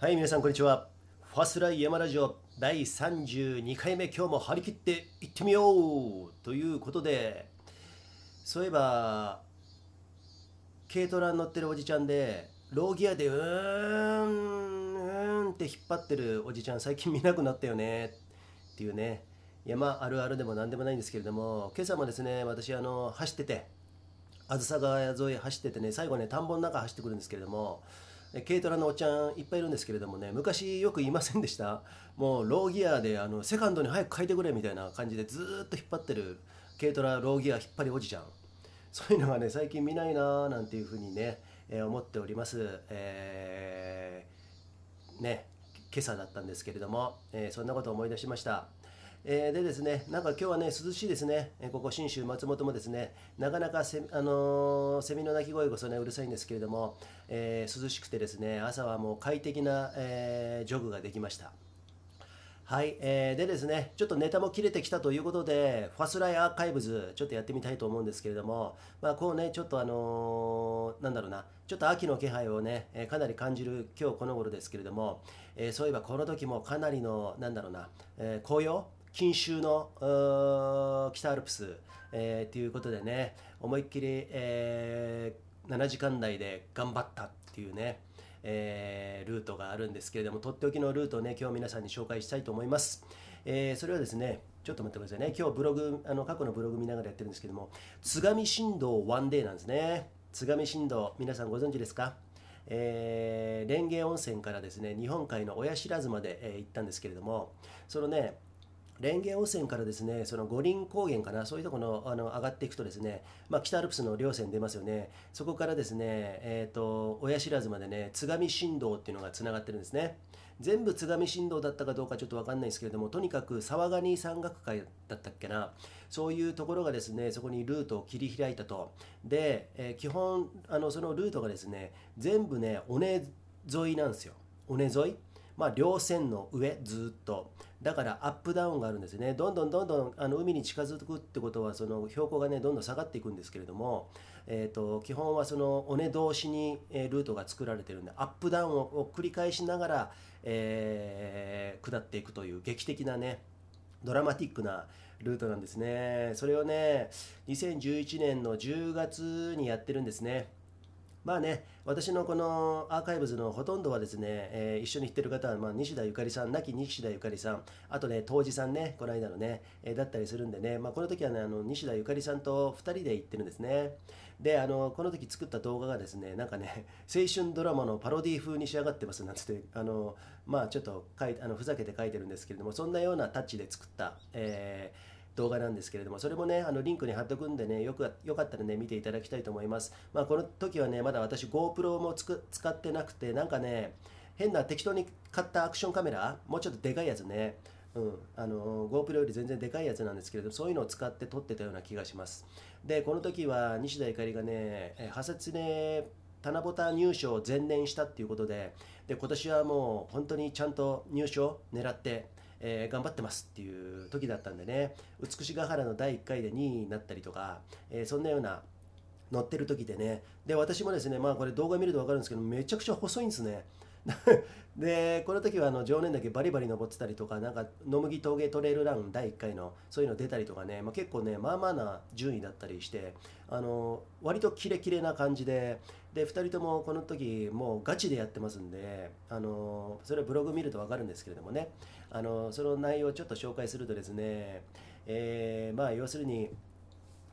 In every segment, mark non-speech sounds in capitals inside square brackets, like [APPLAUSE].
はい、皆さんこんにちは。ファスライ山ラジオ第32回目、今日も張り切っていってみようということで、そういえば、軽トラに乗ってるおじちゃんで、ローギアでうーん、うーんって引っ張ってるおじちゃん、最近見なくなったよねっていうね、山あるあるでも何でもないんですけれども、今朝もですね、私、あの走ってて、あずさ川沿い走っててね、最後ね、田んぼの中走ってくるんですけれども、軽トラのおっちゃんいっぱいいるんですけれどもね昔よく言いませんでした？もうローギアであのセカンドに早く書いてくれみたいな感じでずっと引っ張ってる軽トラローギア引っ張りおじちゃん。そういうのがね最近見ないなーなんていうふうにね、えー思っております、えーね今朝だったんですけれども、えーそんなことを思い出しました。えーでですね、なんか今日はね、涼しいですね、えここ信州松本もですね、なかなかセ,、あのーセミの鳴き声こそね、うるさいんですけれども、えー涼しくてですね、朝はもう快適な、えージョグができました。はい、えーでですね、ちょっとネタも切れてきたということで、ファスライアーカイブズ、ちょっとやってみたいと思うんですけれども、まあ、こうね、ちょっとあのーなんだろうな、ちょっと秋の気配をね、えーかなり感じる今日この頃ですけれども、えーそういえばこの時もかなりの、なんだろうな、えー紅葉、錦秋の北アルプス、えーということでね、思いっきり、えー7時間台で頑張ったっていうね、えールートがあるんですけれども、とっておきのルートをね、今日皆さんに紹介したいと思います。えーそれはですね、ちょっと待ってくださいね、今日ブログ、あの過去のブログ見ながらやってるんですけども、津上振動ワンデーなんですね。津上振動、皆さんご存知ですか？えー、蓮華温泉からですね日本海の親知らずまで、えー行ったんですけれどもそのね蓮華温泉からですねその五輪高原かなそういうところのあの上がっていくとですね、まあ、北アルプスの稜線出ますよね。そこからですね、えー、と親知らずまでね津上振動っていうのがつながってるんですね。全部津上振動だったかどうかちょっと分かんないですけれどもとにかく沢ガニ山岳会だったっけな。そういうところがですねそこにルートを切り開いたと。で、えー基本あのそのルートがですね全部ね尾根沿いなんですよ。尾根沿い。まあ稜線の上ずっと。だからアップダウンがあるんですね。どんどんどんどんあの海に近づくってことはその標高がねどんどん下がっていくんですけれども、えー、と基本はその尾根同士に、えルートが作られてるんでアップダウンをを繰り返しながら、えー下っていくという劇的なねドラマティックなルートなんですね。それをね2011年の10月にやってるんですね。まあね、私のこのアーカイブズのほとんどはですね、えー一緒に行ってる方は、まあ、西田ゆかりさん、亡き西田ゆかりさん、あとね、当時さんね、この間のね、えーだったりするんでね、まあ、この時はね、あの西田ゆかりさんと2人で行ってるんですね。で、あのこの時作った動画がですね、なんかね、青春ドラマのパロディ風に仕上がってますなんつって、あのまあちょっと書いあのふざけて書いてるんですけれども、そんなようなタッチで作った、えー動画なんですけれども、それもね、あのリンクに貼っとくんでね、よくよかったらね、見ていただきたいと思います。まあ、この時はね、まだ私 GoPro もつく使ってなくて、なんかね、変な適当に買ったアクションカメラ、もうちょっとでかいやつね、うん、あの GoPro より全然でかいやつなんですけれども、そういうのを使って撮ってたような気がします。で、この時は西田ゆかりがね、えーハセツネ七夕入賞を前年したっていうことで、で今年はもう本当にちゃんと入賞を狙って、えー頑張ってますっていう時だったんでね、美しが原の第1回で2位になったりとか、えーそんなような乗ってる時でね、で私もですね、まあこれ動画見ると分かるんですけど、めちゃくちゃ細いんですね。[LAUGHS] でこの時はあの常年岳バリバリ登ってたりとかなんか野麦峠トレイルラン第1回のそういうの出たりとかね、まあ、結構ねまあまあな順位だったりしてあの割とキレキレな感じでで2人ともこの時もうガチでやってますんであのそれはブログ見ると分かるんですけれどもね。あのその内容をちょっと紹介するとですね、えーまあ要するに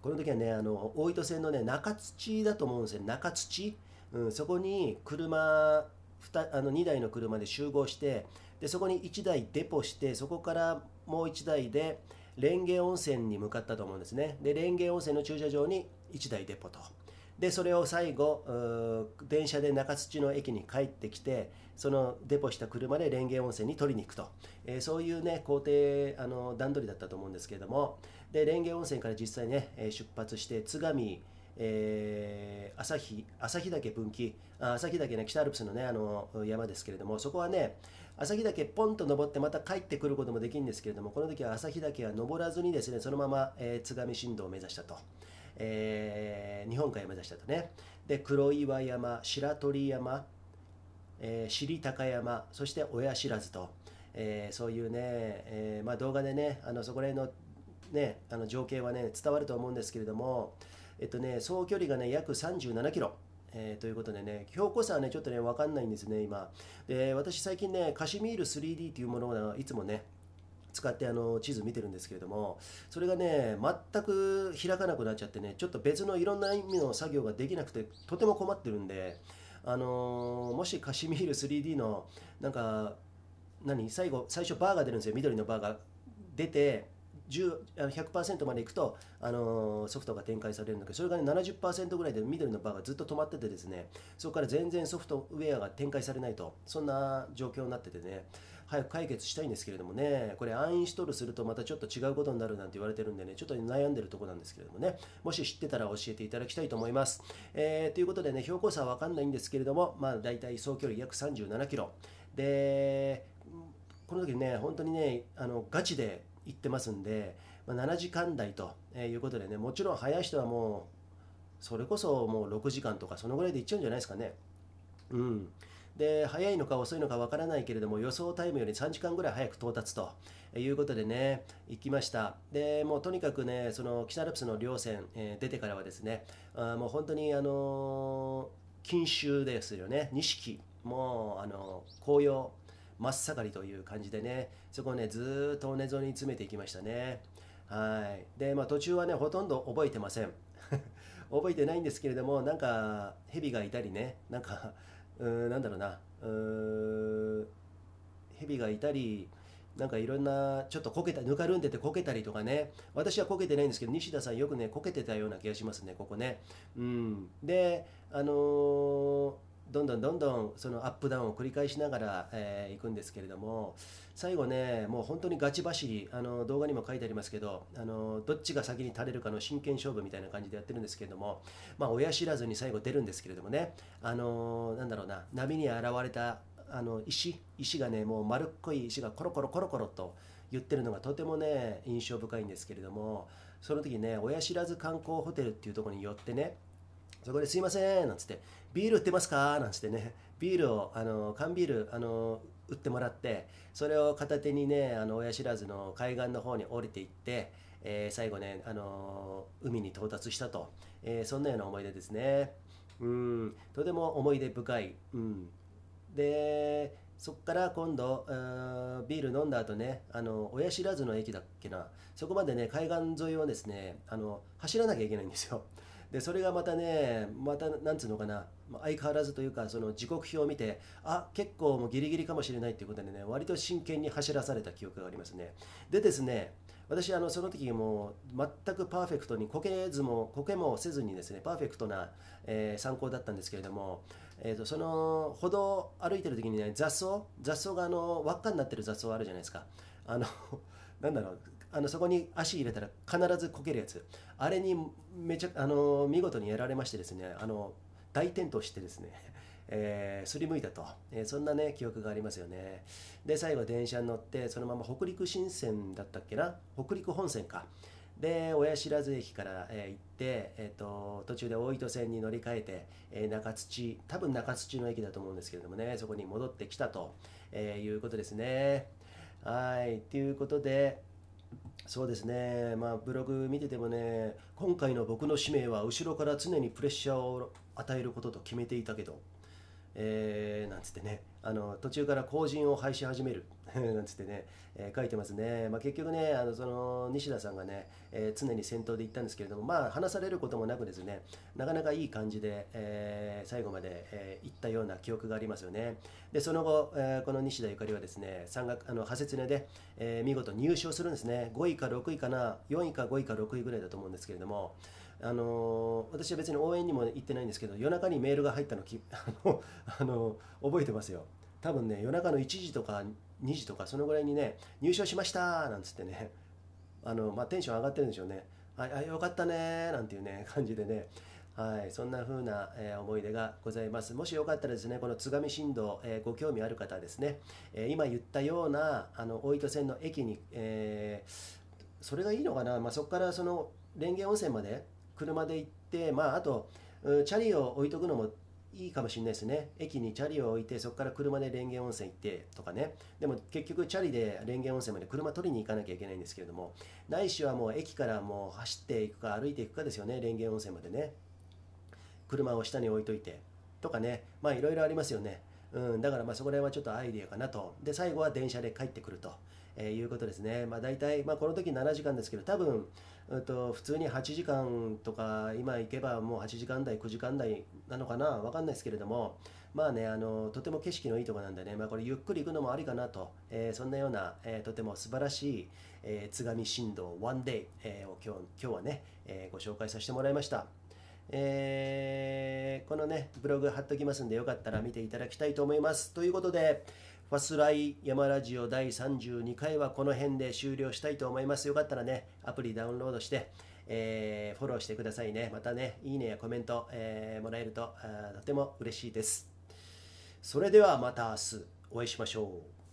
この時はねあの大糸線のね中土だと思うんですよ。中土、うん、そこに車ふたあの2台の車で集合してでそこに1台デポしてそこからもう1台で蓮華温泉に向かったと思うんですね。で蓮華温泉の駐車場に1台デポと。でそれを最後電車で中土の駅に帰ってきてそのデポした車で蓮華温泉に取りに行くと、えーそういうね工程あの段取りだったと思うんですけれども。で蓮華温泉から実際ね出発して津上えー旭旭岳分岐。あ旭岳ね北アルプスのねあの山ですけれどもそこはね旭岳ポンと登ってまた帰ってくることもできるんですけれどもこの時は旭岳は登らずにですねそのまま、えー津上新道を目指したと、えー日本海を目指したとねで黒岩山白鳥山えー、尻高山そして親知らずと、えー、そういうね、えまあ、動画でねあのそこら辺の,、ね、あの情景はね伝わると思うんですけれども、えっとね、総距離がね約37キロ。えー、ということでね、標高差はね、ちょっとね、わかんないんですね、今。で、私最近ね、カシミール 3D というものをいつもね、使ってあの地図見てるんですけれどもそれがね全く開かなくなっちゃってねちょっと別のいろんな意味の作業ができなくてとても困ってるんであの、もしカシミール 3D のなんか何最後最初バーが出るんですよ。緑のバーが出て100%までいくと、あのー、ソフトが展開されるんだけどそれがね70%ぐらいで緑のバーがずっと止まっててですねそこから全然ソフトウェアが展開されないとそんな状況になっててね。早く解決したいんですけれどもね、これアンインストールするとまたちょっと違うことになるなんて言われてるんでね、ちょっと悩んでるとこなんですけれどもね、もし知ってたら教えていただきたいと思います。えー、ということでね、標高差はわかんないんですけれども、まあ大体総距離約37キロ。で、この時ね、本当にね、あのガチで行ってますんで、まあ、7時間台ということでね、もちろん早い人はもう、それこそもう6時間とか、そのぐらいで行っちゃうんじゃないですかね。うん。で早いのか遅いのかわからないけれども予想タイムより3時間ぐらい早く到達ということでね行きました。でもうとにかくねその北アルプスの稜線、えー、出てからはですねあもう本当にあのー、錦秋ですよね。錦もうあの紅葉真っ盛りという感じでねそこをねずっと尾根沿いに詰めていきましたね。はい。でまあ途中はねほとんど覚えてません。[LAUGHS] 覚えてないんですけれどもなんか蛇がいたりねなんかうんなんだろうな。うん蛇がいたりなんかいろんなちょっとこけたぬかるんでてこけたりとかね。私はこけてないんですけど西田さんよくねこけてたような気がしますねここね。うん。であのーどんどんどんどんそのアップダウンを繰り返しながら、えー、行くんですけれども最後ねもう本当にガチ走りあの動画にも書いてありますけどあのどっちが先に垂れるかの真剣勝負みたいな感じでやってるんですけれどもまあ親知らずに最後出るんですけれどもねあのなんだろうな波に現れたあの石石がねもう丸っこい石がコロコロコロコロと言ってるのがとてもね印象深いんですけれどもその時ね親知らず観光ホテルっていうとこに寄ってねそこですいませんなんつってビール売ってますか？なんつってね。ビールをあの缶ビールあの売ってもらってそれを片手にねあの親知らずの海岸の方に降りていって、えー、最後ねあの海に到達したと、えー、そんなような思い出ですね。うん。とても思い出深い、うん、でそこから今度ビール飲んだ後ねあの親知らずの駅だっけな。そこまでね海岸沿いをですねあの走らなきゃいけないんですよ。でそれがまたねまたなんつうのかな相変わらずというかその時刻表を見てあ結構もうギリギリかもしれないっていうことでね割と真剣に走らされた記憶がありますね。でですね私あのその時もう全くパーフェクトにこけずもこけもせずにですねパーフェクトな、えー、参考だったんですけれども、えーと、その歩道を歩いてる時にね雑草雑草があの輪っかになってる雑草あるじゃないですか。あのなんだろうあのそこに足入れたら必ずこけるやつ。あれにめちゃあの見事にやられましてですねあの大転倒してですね [LAUGHS] えー、すりむいたと、えー、そんなね記憶がありますよね。で最後電車に乗ってそのまま北陸新線だったっけな？北陸本線か。で親知らず駅から、えー、行って、えーと、途中で大糸線に乗り換えて、えー、中土多分中土の駅だと思うんですけれどもねそこに戻ってきたと、え、いうことですね。はい。ということでそうですね、まあ、ブログ見ててもね、今回の僕の使命は後ろから常にプレッシャーを与えることと決めていたけど、えー、なんつってね、あの途中から後陣を廃し始める。[LAUGHS] なんつってね、えー、書いてますね、まあ、結局ねあのその西田さんがね、えー、常に先頭で行ったんですけれどもまあ話されることもなくですねなかなかいい感じで、え、最後まで、えー、行ったような記憶がありますよね。でその後、え、この西田ゆかりはですね山岳あの派切ねで、え、見事入賞するんですね。5位か6位かな4位か5位か6位ぐらいだと思うんですけれどもあの私は別に応援にも行ってないんですけど夜中にメールが入ったのき [LAUGHS] あのあの覚えてますよ。多分ね夜中の1時とか2時とかそのぐらいにね入賞しましたなんつってね。あの、まあ、テンション上がってるんでしょうね。ああよかったねなんていうね感じでね。はい、そんな風な、えー、思い出がございます。もしよかったらですね、この津上新道、えー、ご興味ある方ですね、えー、今言ったようなあの大糸線の駅に、えそれがいいのかな、まあ、そこからその蓮華温泉まで車で行って、まあ、あとチャリを置いとくのもいいかもしれないですね。駅にチャリを置いてそこから車で蓮華温泉行ってとかね。でも結局チャリで蓮華温泉まで車取りに行かなきゃいけないんですけれどもないしはもう駅からもう走っていくか歩いていくかですよね蓮華温泉までね。車を下に置いといてとかね。まあいろいろありますよね。うん、だからまあそこら辺はちょっとアイデアかなと。で、最後は電車で帰ってくると、えーいうことですね。まあ大体、まあこの時7時間ですけど、多分、うんと普通に8時間とか、今行けばもう8時間台、9時間台なのかな、わかんないですけれども、まあね、あの、とても景色のいいとこなんでね、まあこれゆっくり行くのもありかなと、えーそんなような、えーとても素晴らしい、えー津上振動 One Day、えーを今日今日はね、えーご紹介させてもらいました。えーこのね、ブログ貼っときますんで、よかったら見ていただきたいと思います。ということで、ファスライ山ラジオ第32回はこの辺で終了したいと思います。よかったらね、アプリダウンロードして、えーフォローしてくださいね。またね、いいねやコメント、えーもらえるとあとても嬉しいです。それではまた明日お会いしましょう。